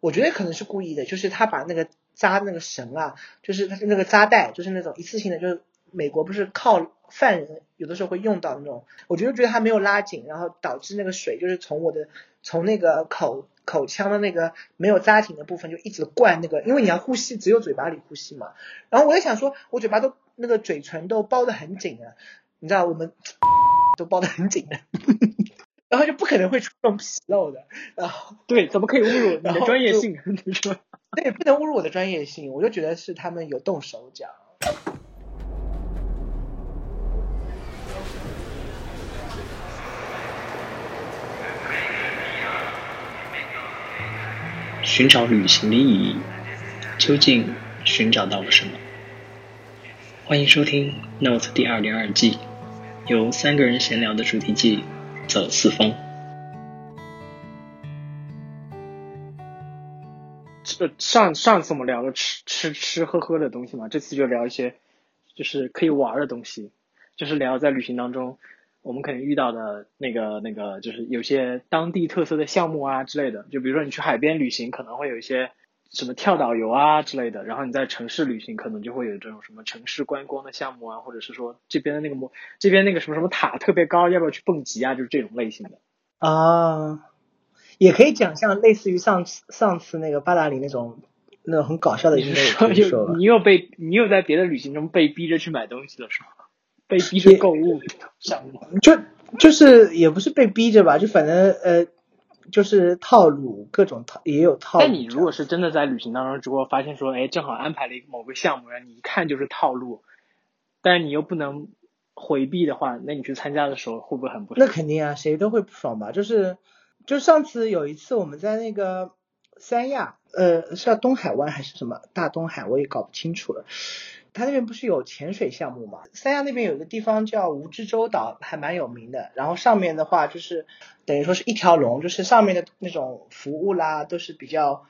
我觉得可能是故意的，就是他把那个扎那个绳啊，就是他那个扎带，就是那种一次性的，就是美国不是靠犯人有的时候会用到那种，我觉得觉得他没有拉紧，然后导致那个水就是从我的从那个口口腔的那个没有扎紧的部分就一直灌那个，因为你要呼吸只有嘴巴里呼吸嘛，然后我在想说，我嘴巴都那个嘴唇都包得很紧啊，你知道我们 都包得很紧的。然后就不可能会出这种纰漏的，然后 对，怎么可以侮辱你的专业性？你说，对，不能侮辱我的专业性，我就觉得是他们有动手脚。寻找旅行的意义，究竟寻找到了什么？欢迎收听《Note》第二零二季，由三个人闲聊的主题季。走四方。这上上次我们聊了吃吃吃喝喝的东西嘛，这次就聊一些就是可以玩的东西，就是聊在旅行当中我们可能遇到的那个那个，就是有些当地特色的项目啊之类的。就比如说你去海边旅行，可能会有一些。什么跳导游啊之类的，然后你在城市旅行可能就会有这种什么城市观光的项目啊，或者是说这边的那个模这边那个什么什么塔特别高，要不要去蹦极啊？就是这种类型的啊，也可以讲像类似于上次上次那个八达岭那种那种很搞笑的，你说你又被你又在别的旅行中被逼着去买东西了是吗？被逼着购物项目？就就是也不是被逼着吧，就反正呃。就是套路，各种套也有套路。但你如果是真的在旅行当中，如果发现说，哎，正好安排了一个某个项目，让你一看就是套路，但是你又不能回避的话，那你去参加的时候会不会很不爽？那肯定啊，谁都会不爽吧？就是，就上次有一次我们在那个三亚，呃，是叫东海湾还是什么大东海，我也搞不清楚了。他那边不是有潜水项目嘛？三亚那边有一个地方叫蜈支洲岛，还蛮有名的。然后上面的话就是等于说是一条龙，就是上面的那种服务啦都是比较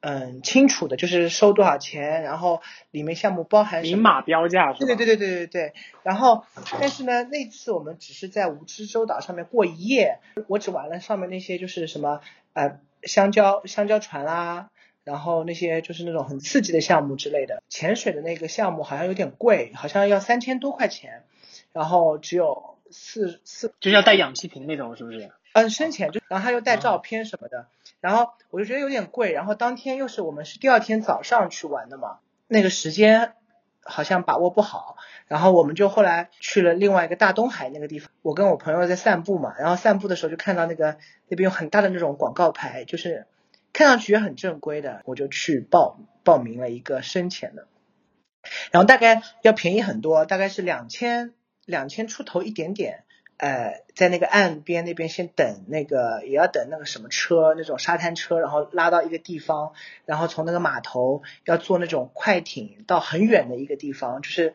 嗯清楚的，就是收多少钱，然后里面项目包含明码标价。对对对对对对对。然后但是呢，那次我们只是在蜈支洲岛上面过一夜，我只玩了上面那些就是什么呃香蕉香蕉船啦。然后那些就是那种很刺激的项目之类的，潜水的那个项目好像有点贵，好像要三千多块钱，然后只有四四，就是要带氧气瓶那种，是不是？嗯，深潜就，然后他又带照片什么的，然后我就觉得有点贵，然后当天又是我们是第二天早上去玩的嘛，那个时间好像把握不好，然后我们就后来去了另外一个大东海那个地方，我跟我朋友在散步嘛，然后散步的时候就看到那个那边有很大的那种广告牌，就是。看上去也很正规的，我就去报报名了一个深潜的，然后大概要便宜很多，大概是两千两千出头一点点，呃，在那个岸边那边先等那个也要等那个什么车，那种沙滩车，然后拉到一个地方，然后从那个码头要坐那种快艇到很远的一个地方，就是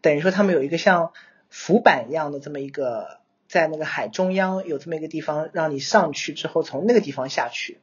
等于说他们有一个像浮板一样的这么一个，在那个海中央有这么一个地方，让你上去之后从那个地方下去。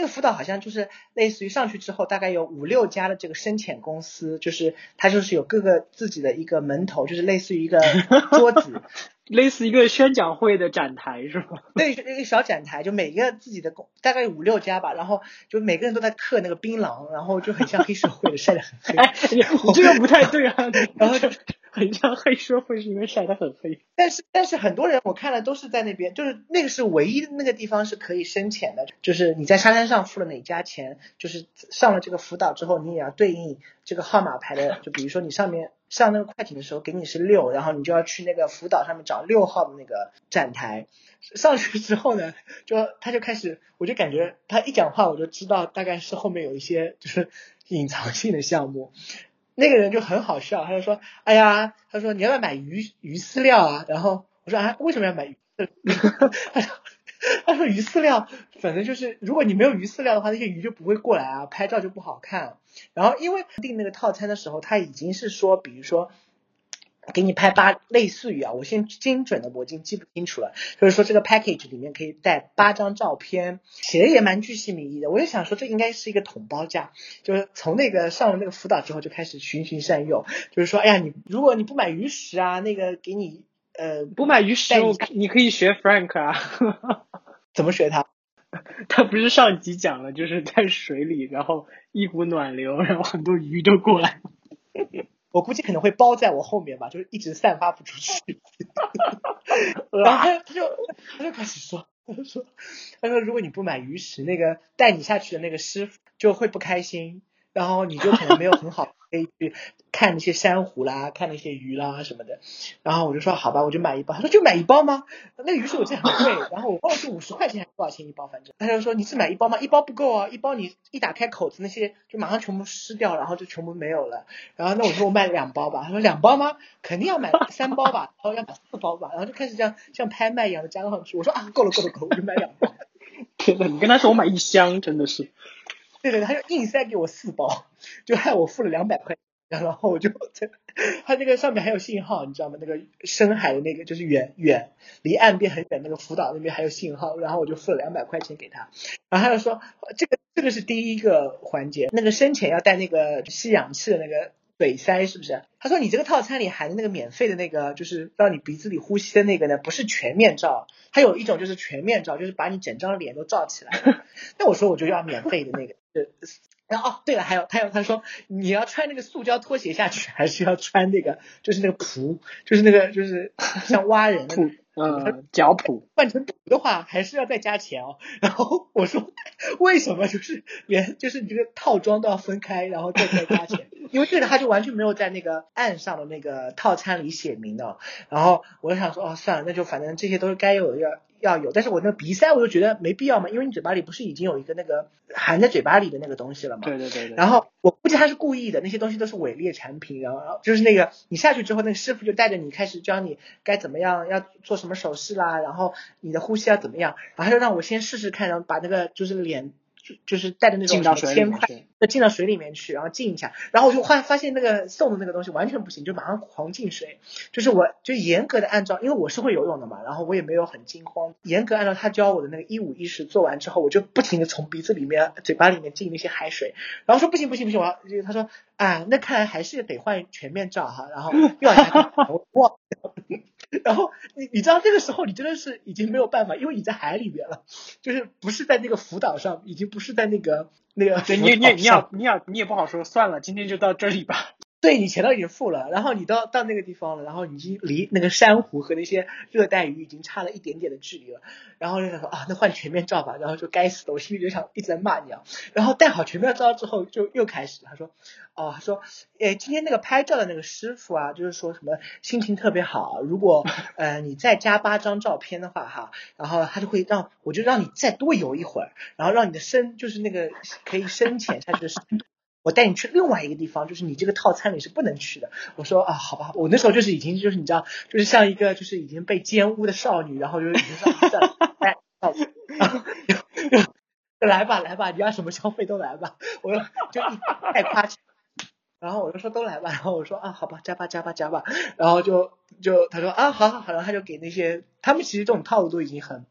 那个辅导好像就是类似于上去之后，大概有五六家的这个深潜公司，就是它就是有各个自己的一个门头，就是类似于一个 桌子，类似一个宣讲会的展台是吗？对，一个小展台，就每个自己的公，大概有五六家吧，然后就每个人都在刻那个槟榔，然后就很像黑社会的 晒得很黑。哎，你这个不太对啊，然后就。很像黑社会，是因为晒得很黑。但是但是很多人我看了都是在那边，就是那个是唯一那个地方是可以深潜的，就是你在沙滩上付了哪家钱，就是上了这个辅导之后，你也要对应这个号码牌的，就比如说你上面上那个快艇的时候给你是六，然后你就要去那个辅导上面找六号的那个站台。上去之后呢，就他就开始，我就感觉他一讲话我就知道大概是后面有一些就是隐藏性的项目。那个人就很好笑，他就说：“哎呀，他说你要不要买鱼鱼饲料啊？”然后我说：“啊，为什么要买鱼？” 他说：“他说鱼饲料，反正就是如果你没有鱼饲料的话，那些鱼就不会过来啊，拍照就不好看。然后因为订那个套餐的时候，他已经是说，比如说。”给你拍八，类似于啊，我先精准的我已经记不清楚了。就是说这个 package 里面可以带八张照片，写的也蛮具细名义的。我就想说这应该是一个统包价，就是从那个上了那个辅导之后就开始循循善诱，就是说，哎呀，你如果你不买鱼食啊，那个给你呃不买鱼食，你可以学 Frank 啊，怎么学他？他不是上集讲了，就是在水里，然后一股暖流，然后很多鱼都过来。我估计可能会包在我后面吧，就是一直散发不出去。然后他就他就开始说，他说，他说如果你不买鱼食，那个带你下去的那个师傅就会不开心，然后你就可能没有很好可以去看那些珊瑚啦，看那些鱼啦什么的。然后我就说好吧，我就买一包。他说就买一包吗？那个鱼是我记得很贵，然后我忘了是五十块钱还是多少钱一包，反正他就说你是买一包吗？一包不够啊，一包你一打开口子那些就马上全部湿掉，然后就全部没有了。然后那我说我买两包吧，他说两包吗？肯定要买三包吧，然后要买四包吧，然后就开始这样像拍卖一样的加上去。我说啊够了够了够了，我就买两包。天呐，你跟他说我买一箱，真的是。对对，他就硬塞给我四包，就害我付了两百块。然后我就，他那个上面还有信号，你知道吗？那个深海的那个就是远远离岸边很远那个福岛那边还有信号，然后我就付了两百块钱给他，然后他就说这个这个是第一个环节，那个深潜要带那个吸氧气的那个嘴塞是不是？他说你这个套餐里含的那个免费的那个就是让你鼻子里呼吸的那个呢，不是全面罩，它有一种就是全面罩，就是把你整张脸都罩起来。那我说我就要免费的那个，然后哦，对了，还有，还有，他说你要穿那个塑胶拖鞋下去，还是要穿那个，就是那个蹼，就是那个，就是像蛙人的蹼，嗯，脚蹼。换成蹼的话，还是要再加钱哦。然后我说，为什么就是连就是你这个套装都要分开，然后再再加钱？因为这个他就完全没有在那个岸上的那个套餐里写明的。然后我就想说，哦，算了，那就反正这些都是该有的要。要有，但是我那个鼻塞我就觉得没必要嘛，因为你嘴巴里不是已经有一个那个含在嘴巴里的那个东西了嘛。对对对对。然后我估计他是故意的，那些东西都是伪劣产品，然后就是那个你下去之后，那个师傅就带着你开始教你该怎么样，要做什么手势啦，然后你的呼吸要怎么样，然后他就让我先试试看，然后把那个就是脸。就就是带着那种铅块，就进到水里面去，然后浸一下，然后我就发发现那个送的那个东西完全不行，就马上狂进水。就是我就严格的按照，因为我是会游泳的嘛，然后我也没有很惊慌，严格按照他教我的那个一五一十做完之后，我就不停的从鼻子里面、嘴巴里面进那些海水，然后说不行不行不行，我要他说啊，那看来还是得换全面罩哈，然后 又要下我。然后你你知道这个时候你真的是已经没有办法，因为你在海里面了，就是不是在那个浮岛上，已经不是在那个那个。对，你你你要你要你也不好说，算了，今天就到这里吧。对你钱都已经付了，然后你到到那个地方了，然后已经离那个珊瑚和那些热带鱼已经差了一点点的距离了，然后就想说啊，那换全面罩吧，然后就该死的，我心里就想一直在骂你啊。然后戴好全面罩之后，就又开始他说，哦，他说，诶，今天那个拍照的那个师傅啊，就是说什么心情特别好，如果呃你再加八张照片的话哈，然后他就会让我就让你再多游一会儿，然后让你的深就是那个可以深潜下去的深度。我带你去另外一个地方，就是你这个套餐里是不能去的。我说啊，好吧，我那时候就是已经就是你知道，就是像一个就是已经被奸污的少女，然后就是已经算了，哎，来吧来吧，你要什么消费都来吧。我说就太夸张，然后我就说都来吧，然后我说啊，好吧，加吧加吧加吧，然后就就他说啊，好好好，然后他就给那些他们其实这种套路都已经很。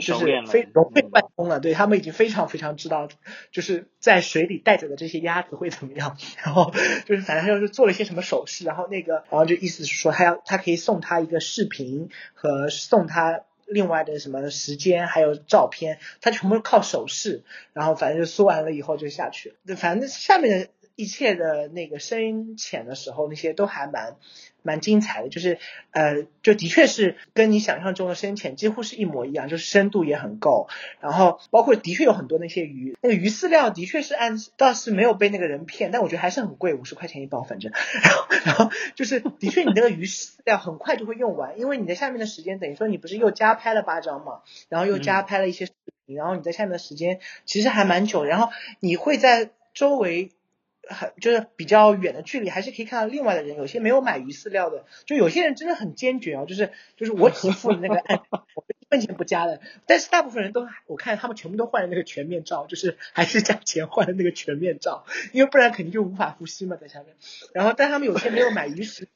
就是非融会贯通了，对他们已经非常非常知道，就是在水里带着的这些鸭子会怎么样，然后就是反正就是做了一些什么手势，然后那个，然后就意思是说他要他可以送他一个视频和送他另外的什么时间还有照片，他全部靠手势，然后反正就说完了以后就下去，反正下面的一切的那个深浅的时候那些都还蛮。蛮精彩的，就是呃，就的确是跟你想象中的深浅几乎是一模一样，就是深度也很够，然后包括的确有很多那些鱼，那个鱼饲料的确是按倒是没有被那个人骗，但我觉得还是很贵，五十块钱一包，反正，然后然后就是的确你那个鱼饲料很快就会用完，因为你在下面的时间等于说你不是又加拍了八张嘛，然后又加拍了一些视频，然后你在下面的时间其实还蛮久，然后你会在周围。很就是比较远的距离，还是可以看到另外的人。有些没有买鱼饲料的，就有些人真的很坚决哦，就是就是我只付你那个，我一分钱不加的。但是大部分人都，我看他们全部都换了那个全面罩，就是还是加钱换的那个全面罩，因为不然肯定就无法呼吸嘛，在下面。然后，但他们有些没有买鱼食，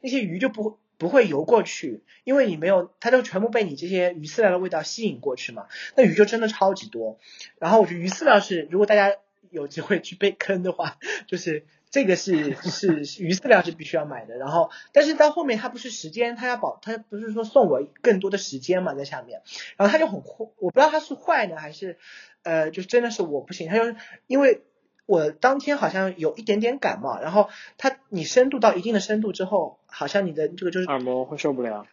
那些鱼就不不会游过去，因为你没有，它就全部被你这些鱼饲料的味道吸引过去嘛。那鱼就真的超级多。然后我觉得鱼饲料是，如果大家。有机会去被坑的话，就是这个是是鱼饲料是必须要买的。然后，但是到后面他不是时间，他要保，他不是说送我更多的时间嘛，在下面，然后他就很坏，我不知道他是坏呢还是呃，就真的是我不行，他就因为。我当天好像有一点点感冒，然后它你深度到一定的深度之后，好像你的这个就是耳膜会受不了，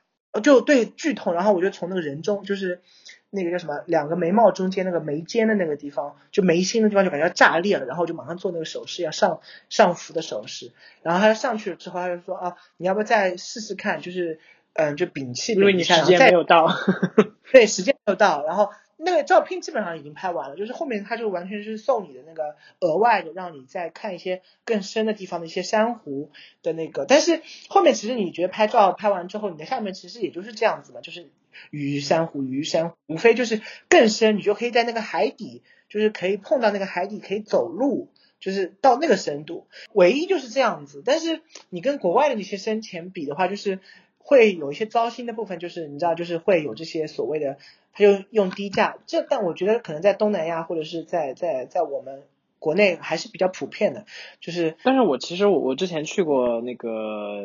就对剧痛，然后我就从那个人中，就是那个叫什么，两个眉毛中间那个眉间的那个地方，就眉心的地方就感觉要炸裂了，然后就马上做那个手势，要上上浮的手势，然后他上去了之后，他就说啊，你要不要再试试看，就是嗯，就屏气，因为你时间没有到，对，时间没有到，然后。那个照片基本上已经拍完了，就是后面他就完全是送你的那个额外的，让你再看一些更深的地方的一些珊瑚的那个。但是后面其实你觉得拍照拍完之后，你的下面其实也就是这样子嘛，就是鱼珊瑚鱼珊瑚，无非就是更深，你就可以在那个海底，就是可以碰到那个海底，可以走路，就是到那个深度，唯一就是这样子。但是你跟国外的那些深潜比的话，就是会有一些糟心的部分，就是你知道，就是会有这些所谓的。他就用低价，这但我觉得可能在东南亚或者是在在在我们国内还是比较普遍的，就是。但是我其实我我之前去过那个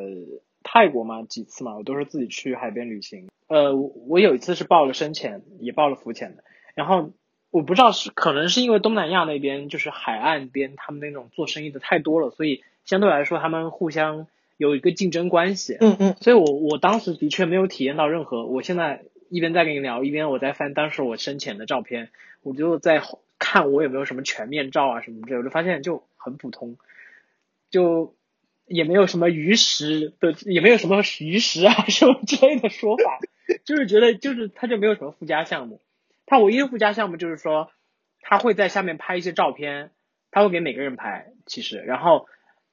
泰国嘛几次嘛，我都是自己去海边旅行。呃，我有一次是报了深潜，也报了浮潜的。然后我不知道是可能是因为东南亚那边就是海岸边他们那种做生意的太多了，所以相对来说他们互相有一个竞争关系。嗯嗯。所以我我当时的确没有体验到任何，我现在。一边在跟你聊，一边我在翻当时我深潜的照片，我就在看我有没有什么全面照啊什么之类，我就发现就很普通，就也没有什么鱼食的，也没有什么鱼食啊什么之类的说法，就是觉得就是他就没有什么附加项目，他唯一的附加项目就是说他会在下面拍一些照片，他会给每个人拍，其实，然后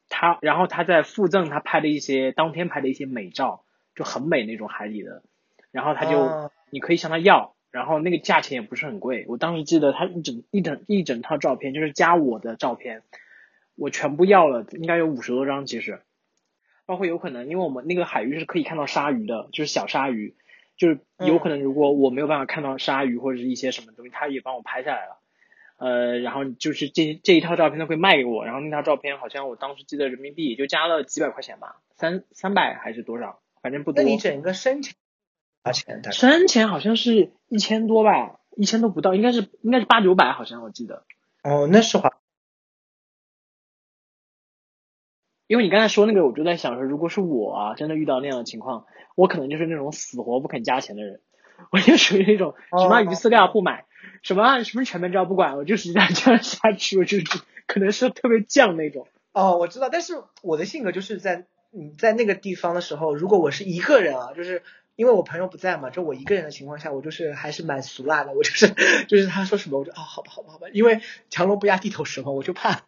他然后他在附赠他拍的一些当天拍的一些美照，就很美那种海底的。然后他就，你可以向他要，然后那个价钱也不是很贵。我当时记得他一整一整一整套照片，就是加我的照片，我全部要了，应该有五十多张其实。包括有可能，因为我们那个海域是可以看到鲨鱼的，就是小鲨鱼，就是有可能如果我没有办法看到鲨鱼或者是一些什么东西，他也帮我拍下来了。呃，然后就是这这一套照片他会卖给我，然后那套照片好像我当时记得人民币也就加了几百块钱吧，三三百还是多少，反正不多。那你整个申请？花钱的三千好像是一千多吧，一千都不到，应该是应该是八九百，好像我记得。哦，那是花。因为你刚才说那个，我就在想说，如果是我啊，真的遇到那样的情况，我可能就是那种死活不肯加钱的人，我就属于那种什么鱼饲料不买，什么什么全面照不管，我就是这样这样下去，我就是可能是特别犟那种。哦，我知道，但是我的性格就是在你在那个地方的时候，如果我是一个人啊，就是。因为我朋友不在嘛，就我一个人的情况下，我就是还是蛮俗辣的。我就是就是他说什么，我就啊，好吧，好吧，好吧。因为强龙不压地头蛇嘛，我就怕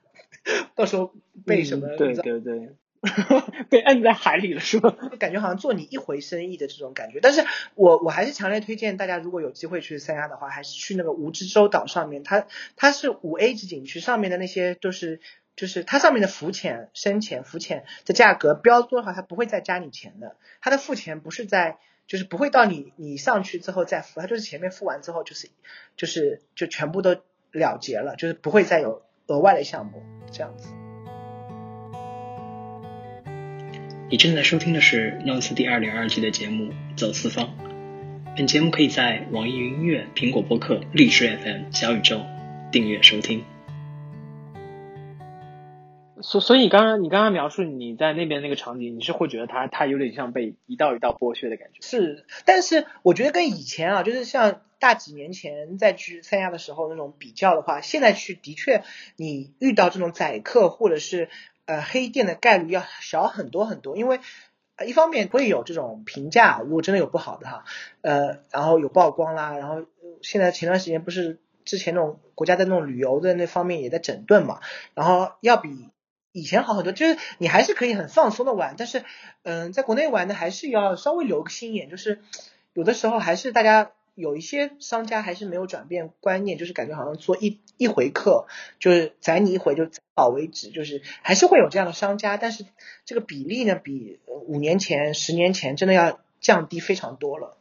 到时候被什么，对对对，被摁在海里了是吧？就感觉好像做你一回生意的这种感觉。但是我我还是强烈推荐大家，如果有机会去三亚的话，还是去那个蜈支洲岛上面，它它是五 A 级景区，上面的那些都是。就是它上面的浮潜、深潜、浮潜的价格标多的话，它不会再加你钱的。它的付钱不是在，就是不会到你你上去之后再付，它就是前面付完之后就是就是就全部都了结了，就是不会再有额外的项目这样子。你正在收听的是《Notes》第二零二季的节目《走四方》，本节目可以在网易云音乐、苹果播客、荔枝 FM、小宇宙订阅收听。所所以你刚刚你刚刚描述你在那边那个场景，你是会觉得它它有点像被一道一道剥削的感觉。是，但是我觉得跟以前啊，就是像大几年前再去三亚的时候那种比较的话，现在去的确你遇到这种宰客或者是呃黑店的概率要小很多很多，因为一方面会有这种评价，如果真的有不好的哈，呃，然后有曝光啦，然后现在前段时间不是之前那种国家在那种旅游的那方面也在整顿嘛，然后要比。以前好很多，就是你还是可以很放松的玩，但是，嗯，在国内玩呢还是要稍微留个心眼，就是有的时候还是大家有一些商家还是没有转变观念，就是感觉好像做一一回客就是宰你一回就好为止，就是还是会有这样的商家，但是这个比例呢，比五年前、十年前真的要降低非常多了。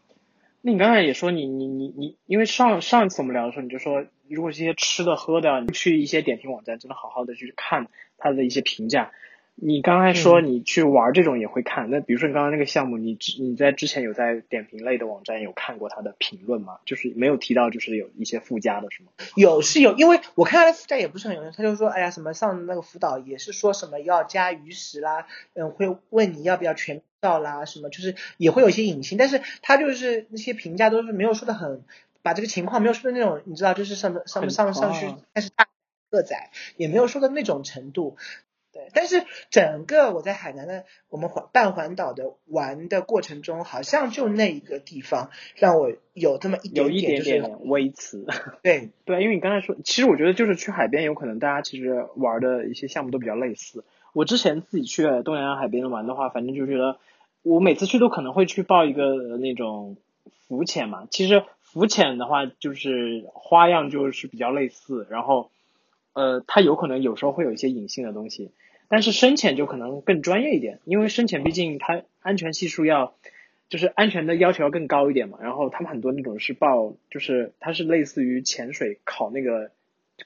那你刚才也说你你你你，因为上上一次我们聊的时候，你就说如果这些吃的喝的，你去一些点评网站，真的好好的去看它的一些评价。你刚才说你去玩这种也会看，那比如说你刚刚那个项目，你之你在之前有在点评类的网站有看过它的评论吗？就是没有提到就是有一些附加的是吗？有是有，因为我看他的附加也不是很有用，他就说哎呀什么上那个辅导也是说什么要加鱼食啦，嗯会问你要不要全照啦，什么就是也会有一些隐性，但是他就是那些评价都是没有说的很，把这个情况没有说的那种，你知道就是上面上面上上去开始大个仔，也没有说的那种程度。对，但是整个我在海南的我们环半环岛的玩的过程中，好像就那一个地方让我有这么一有一点点微词。对 对，因为你刚才说，其实我觉得就是去海边，有可能大家其实玩的一些项目都比较类似。我之前自己去东南亚海边玩的话，反正就觉得我每次去都可能会去报一个那种浮潜嘛。其实浮潜的话，就是花样就是比较类似，然后呃，它有可能有时候会有一些隐性的东西。但是深潜就可能更专业一点，因为深潜毕竟它安全系数要，就是安全的要求要更高一点嘛。然后他们很多那种是报，就是它是类似于潜水考那个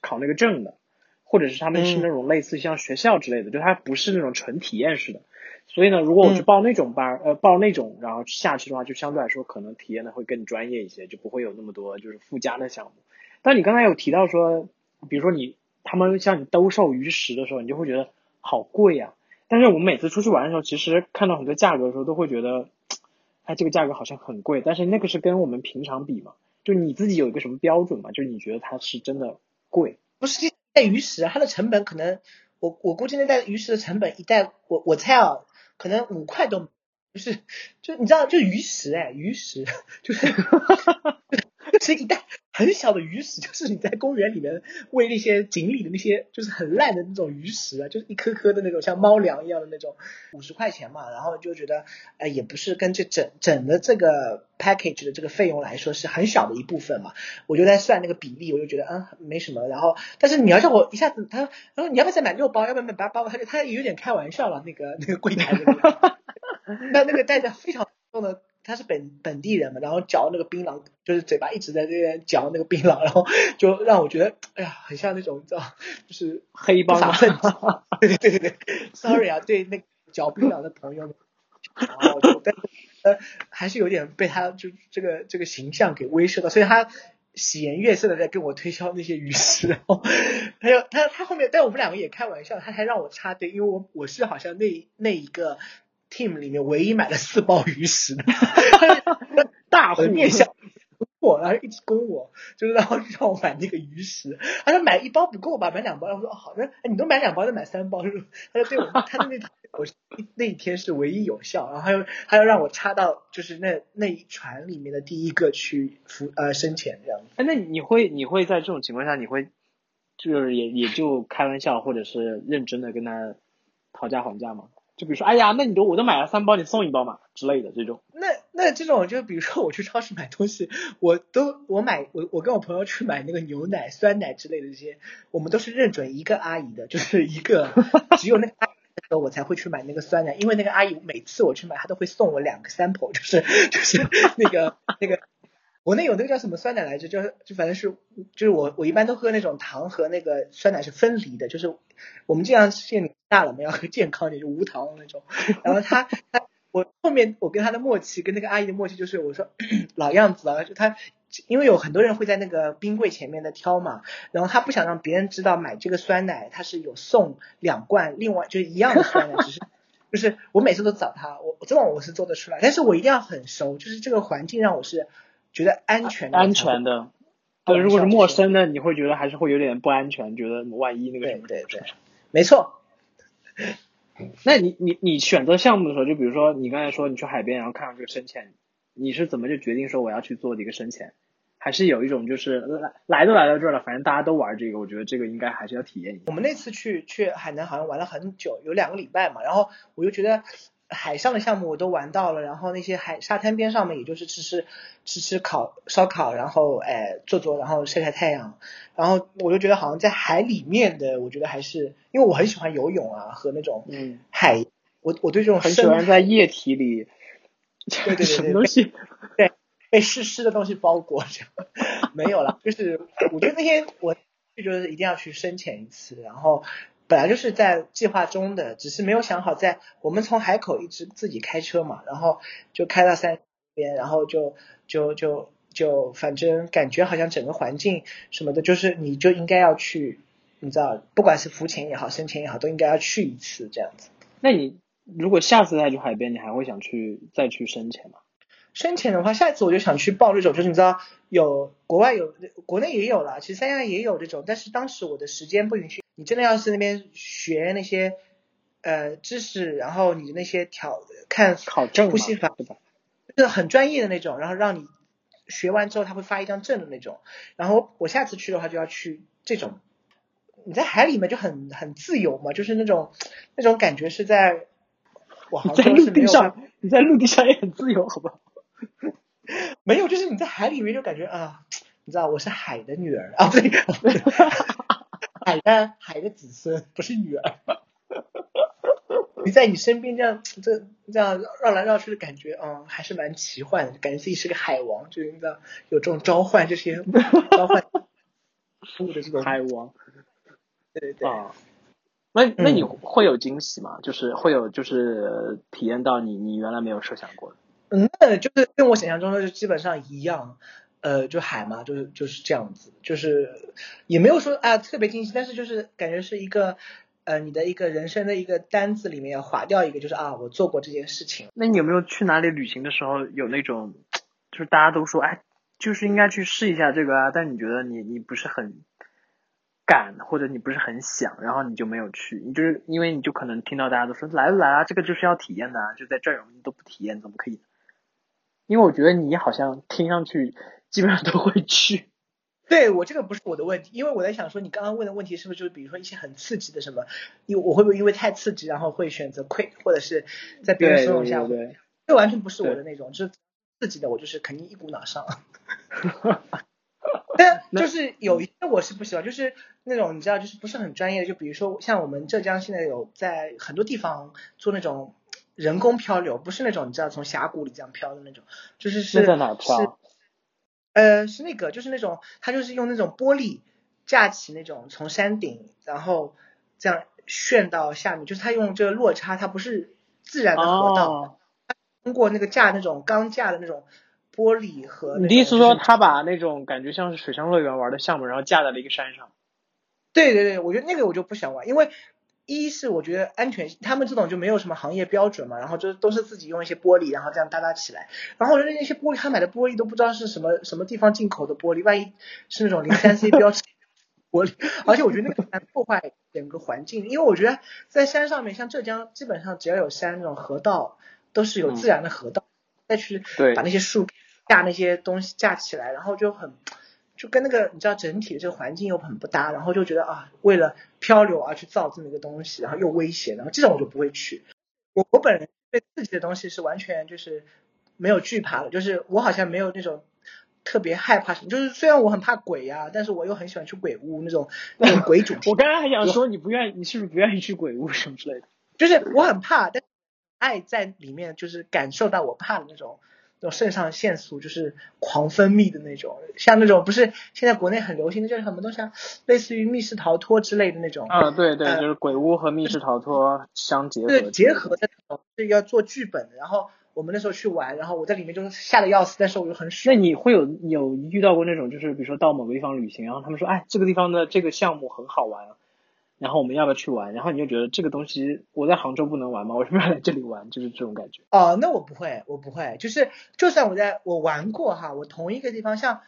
考那个证的，或者是他们是那种类似像学校之类的，就它不是那种纯体验式的。所以呢，如果我去报那种班，呃，报那种然后下去的话，就相对来说可能体验的会更专业一些，就不会有那么多就是附加的项目。但你刚才有提到说，比如说你他们向你兜售鱼食的时候，你就会觉得。好贵呀！但是我们每次出去玩的时候，其实看到很多价格的时候，都会觉得，哎，这个价格好像很贵。但是那个是跟我们平常比嘛？就你自己有一个什么标准嘛？就是你觉得它是真的贵？不是带鱼食，它的成本可能，我我估计那袋鱼食的成本一袋，我我猜啊，可能五块都不是，就你知道，就鱼食哎，鱼食 就是，是一袋。很小的鱼食，就是你在公园里面喂那些锦鲤的那些，就是很烂的那种鱼食啊，就是一颗颗的那种像猫粮一样的那种，五十块钱嘛，然后就觉得，呃，也不是跟这整整的这个 package 的这个费用来说是很小的一部分嘛，我就在算那个比例，我就觉得，嗯，没什么。然后，但是你要叫我一下子，他说你要不要再买六包，要不要买八包？他就他有点开玩笑了，那个那个柜台那个，那那个代价非常。他是本本地人嘛，然后嚼那个槟榔，就是嘴巴一直在这边嚼那个槟榔，然后就让我觉得，哎呀，很像那种你知道，就是黑帮分子。对对对 对对，sorry 啊，对那嚼槟榔的朋友们，然后就但呃还是有点被他就这个这个形象给威慑到，所以他喜颜悦色的在跟我推销那些鱼食，然后还有他他后面，但我们两个也开玩笑，他还让我插队，因为我我是好像那那一个。Team 里面唯一买了四包鱼食的，大户面向我，然后一直供我，就是然后让我买那个鱼食。他说买一包不够吧，买两包。我说好的，哎，你都买两包，再买三包。他说对我，他的那我那一天是唯一有效，然后他又他又让我插到就是那那一船里面的第一个去浮呃深潜这样。哎，那你会你会在这种情况下，你会就是也也就开玩笑或者是认真的跟他讨价还价吗？就比如说，哎呀，那你都我都买了三包，你送一包嘛之类的这种。那那这种就比如说我去超市买东西，我都我买我我跟我朋友去买那个牛奶、酸奶之类的这些，我们都是认准一个阿姨的，就是一个 只有那个阿姨的时候我才会去买那个酸奶，因为那个阿姨每次我去买，她都会送我两个 sample，就是就是那个那个。国内有那个叫什么酸奶来着？就是就反正是，就是我我一般都喝那种糖和那个酸奶是分离的，就是我们这样现在大了嘛，要喝健康点，就无糖那种。然后他他我后面我跟他的默契，跟那个阿姨的默契就是我说 老样子啊，就他因为有很多人会在那个冰柜前面的挑嘛，然后他不想让别人知道买这个酸奶他是有送两罐另外就是一样的酸奶，只是 就是我每次都找他，我这种我是做得出来，但是我一定要很熟，就是这个环境让我是。觉得安全安全的，对，如果是陌生的，你会觉得还是会有点不安全，觉得万一那个什么对对对，没错。那你你你选择项目的时候，就比如说你刚才说你去海边，然后看到这个深潜，你是怎么就决定说我要去做这个深潜？还是有一种就是来来都来到这儿了，反正大家都玩这个，我觉得这个应该还是要体验一下。我们那次去去海南好像玩了很久，有两个礼拜嘛，然后我就觉得。海上的项目我都玩到了，然后那些海沙滩边上面，也就是吃吃吃吃烤烧烤，然后哎坐坐，然后晒晒太阳，然后我就觉得好像在海里面的，我觉得还是因为我很喜欢游泳啊和那种嗯海，我我对这种很喜欢在液体里，对对对对，什么东西？对被湿湿的东西包裹着，没有了。就是我觉得那天我就是一定要去深潜一次，然后本来就是在计划中的，只是没有想好在我们从海口一直自己开车嘛，然后就开到三边，然后就就就就反正感觉好像整个环境什么的，就是你就应该要去，你知道，不管是浮潜也好，深潜也好，都应该要去一次这样子。那你如果下次再去海边，你还会想去再去深潜吗？深潜的话，下一次我就想去报这种，就是你知道有国外有，国内也有了，其实三亚也有这种，但是当时我的时间不允许。你真的要是那边学那些呃知识，然后你那些挑看考证呼吸法，对吧？是很专业的那种，然后让你学完之后他会发一张证的那种。然后我下次去的话就要去这种，你在海里面就很很自由嘛，就是那种那种感觉是在我好在像陆地上是没有办法，你在陆地上也很自由，好不好？没有，就是你在海里面就感觉啊，你知道我是海的女儿啊，不对，海的海的子孙不是女儿。你在你身边这样这这样绕来绕去的感觉，嗯，还是蛮奇幻的，感觉自己是个海王，就是你知道有这种召唤这些 召唤物的这种，海王对对对，啊。那那你嗯会有惊喜吗？就是会有就是体验到你你原来没有设想过的。嗯，那就是跟我想象中的就基本上一样，呃，就海嘛，就是就是这样子，就是也没有说啊特别惊喜，但是就是感觉是一个呃你的一个人生的一个单子里面要划掉一个，就是啊我做过这件事情。那你有没有去哪里旅行的时候有那种，就是大家都说哎，就是应该去试一下这个啊，但你觉得你你不是很敢，或者你不是很想，然后你就没有去，你就是因为你就可能听到大家都说来了来了，这个就是要体验的啊，就在这儿你都不体验怎么可以？因为我觉得你好像听上去基本上都会去。对我这个不是我的问题，因为我在想说你刚刚问的问题是不是就是比如说一些很刺激的什么，因为我会不会因为太刺激然后会选择 quit，或者是在别人对怂恿下，这完全不是我的那种，就是刺激的我就是肯定一股脑上。但就是有一些我是不喜欢，就是那种你知道，就是不是很专业的，就比如说像我们浙江现在有在很多地方做那种人工漂流，不是那种你知道从峡谷里这样漂的那种，就是是那在哪漂？呃，是那个，就是那种，他就是用那种玻璃架起那种从山顶，然后这样旋到下面，就是他用这个落差，它不是自然的河道，哦，通过那个架那种钢架的那种玻璃和你的意思说他把那种感觉像是水上乐园玩的项目，然后架在了一个山上？对对对，我觉得那个我就不想玩，因为一是我觉得安全，他们这种就没有什么行业标准嘛，然后就都是自己用一些玻璃，然后这样搭搭起来，然后我觉得那些玻璃他买的玻璃都不知道是什么什么地方进口的玻璃，万一是那种零三 C 标志玻璃，而且我觉得那个蛮破坏整个环境，因为我觉得在山上面，像浙江基本上只要有山那种河道都是有自然的河道，再去把那些树架那些东西架起来，然后就很。就跟那个你知道整体的这个环境又很不搭，然后就觉得啊，为了漂流而去造这么一个东西，然后又危险，然后这种我就不会去。我我本人对自己的东西是完全就是没有惧怕的，就是我好像没有那种特别害怕什么，就是虽然我很怕鬼呀、但是我又很喜欢去鬼屋那种那种鬼主题我，刚刚还想说你不愿意，你是不是不愿意去鬼屋什么之类的？就是我很怕，但爱在里面就是感受到我怕的那种。那种肾上腺素就是狂分泌的那种，像那种不是现在国内很流行的叫什么东西啊，类似于密室逃脱之类的那种，啊，对对，呃就是鬼屋和密室逃脱相结合对，结合的那种是要做剧本的。然后我们那时候去玩，然后我在里面就是吓得要死，但是我又很那。你会有有遇到过那种，就是比如说到某个地方旅行，然后他们说，哎，这个地方的这个项目很好玩，然后我们要不要去玩？然后你就觉得这个东西我在杭州不能玩吗？为什么要来这里玩？就是这种感觉。哦，那我不会，我不会，就是就算我在我玩过哈，我同一个地方，像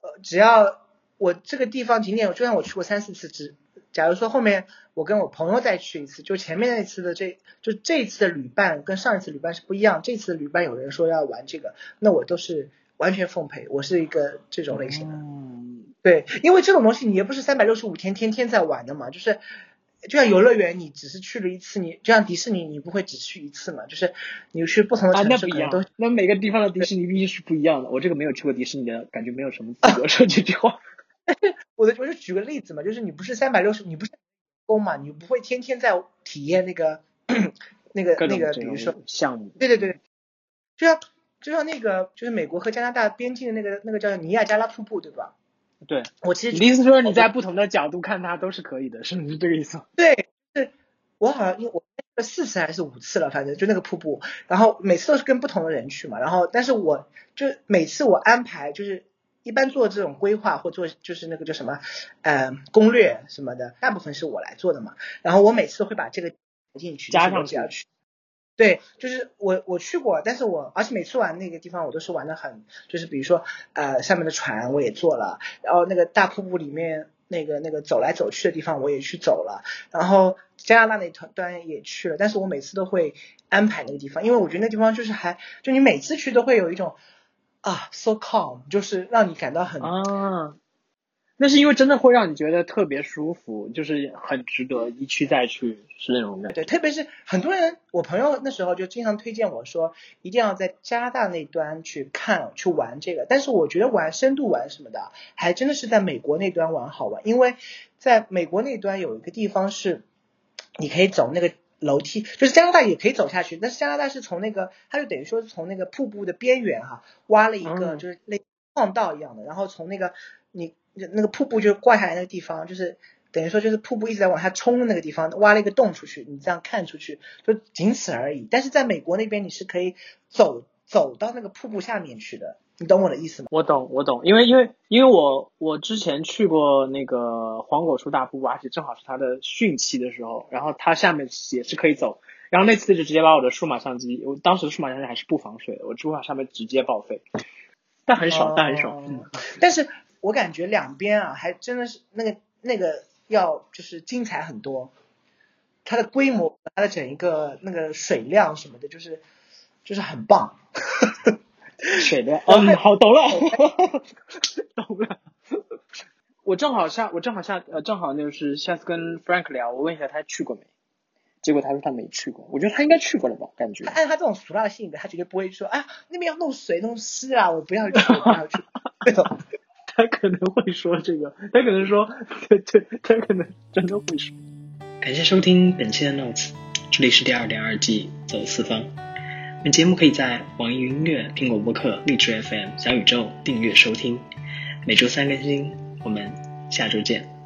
呃，只要我这个地方景点，就算我去过三四次，只假如说后面我跟我朋友再去一次，就前面那次的这就这次的旅伴跟上一次旅伴是不一样，这次旅伴有人说要玩这个，那我都是完全奉陪，我是一个这种类型的。嗯，对，因为这种东西你也不是三百六十五天天天在玩的嘛，就是就像游乐园，你只是去了一次，你就像迪士尼，你不会只去一次嘛，就是你去不同的啊，城市可能都。，那每个地方的迪士尼必须是不一样的。我这个没有去过迪士尼的，感觉没有什么资格 说这句话。我的我就举个例子嘛，就是你不是三百六十，你不是工嘛，你不会天天在体验那个那个 那个，比如说，项目，对对对，就像就像那个就是美国和加拿大边境的那个那个叫尼亚加拉瀑布，对吧？对，我其实你的意思说你在不同的角度看它都是可以的，是不是这个意思吗？对，是我好像因为我四次还是五次了，反正就那个瀑布，然后每次都是跟不同的人去嘛，然后但是我就每次我安排就是一般做这种规划或做就是那个叫什么呃攻略什么的，大部分是我来做的嘛，然后我每次都会把这个进去，加上去。对，就是我我去过，但是我而且每次玩那个地方我都是玩的很，就是比如说呃上面的船我也坐了，然后那个大瀑布里面那个那个走来走去的地方我也去走了，然后加拿大那团端也去了，但是我每次都会安排那个地方，因为我觉得那地方就是还就你每次去都会有一种啊 so calm，就是让你感到很啊。那是因为真的会让你觉得特别舒服，就是很值得一去再去，是那种感觉。对，特别是很多人，我朋友那时候就经常推荐我说，一定要在加拿大那端去看、去玩这个。但是我觉得玩深度玩什么的，还真的是在美国那端玩好玩，因为在美国那端有一个地方是你可以走那个楼梯，就是加拿大也可以走下去，但是加拿大是从那个，它就等于说是从那个瀑布的边缘哈挖了一个就是类矿道一样的，然后从那个你。那个瀑布就挂下来那个地方，就是等于说就是瀑布一直在往下冲的那个地方，挖了一个洞出去，你这样看出去就仅此而已。但是在美国那边你是可以走走到那个瀑布下面去的，你懂我的意思吗？我懂，我懂，因为因为因为我我之前去过那个黄果树大瀑布，而且正好是它的汛期的时候，然后它下面也是可以走，然后那次就直接把我的数码相机，我当时的数码相机还是不防水的，我数码上面直接报废，但很爽，但很爽，嗯，但是。我感觉两边啊，还真的是那个那个要就是精彩很多，它的规模、它的整一个那个水量什么的，就是就是很棒。水量，嗯，好，懂了，懂了。我正好下，我正好下，呃，正好就是下次跟 Frank 聊，我问一下他去过没，结果他说他没去过，我觉得他应该去过了吧，感觉。按他这种俗辣的性格，他绝对不会说，哎，那边要弄水弄湿啊，我不要去，不要去。他可能会说这个，他可能说，他他，他可能真的会说。感谢收听本期的 Notes，这里是第二点二季走四方。本节目可以在网易云音乐、苹果播客、荔枝 FM、小宇宙订阅收听，每周三更新。我们下周见。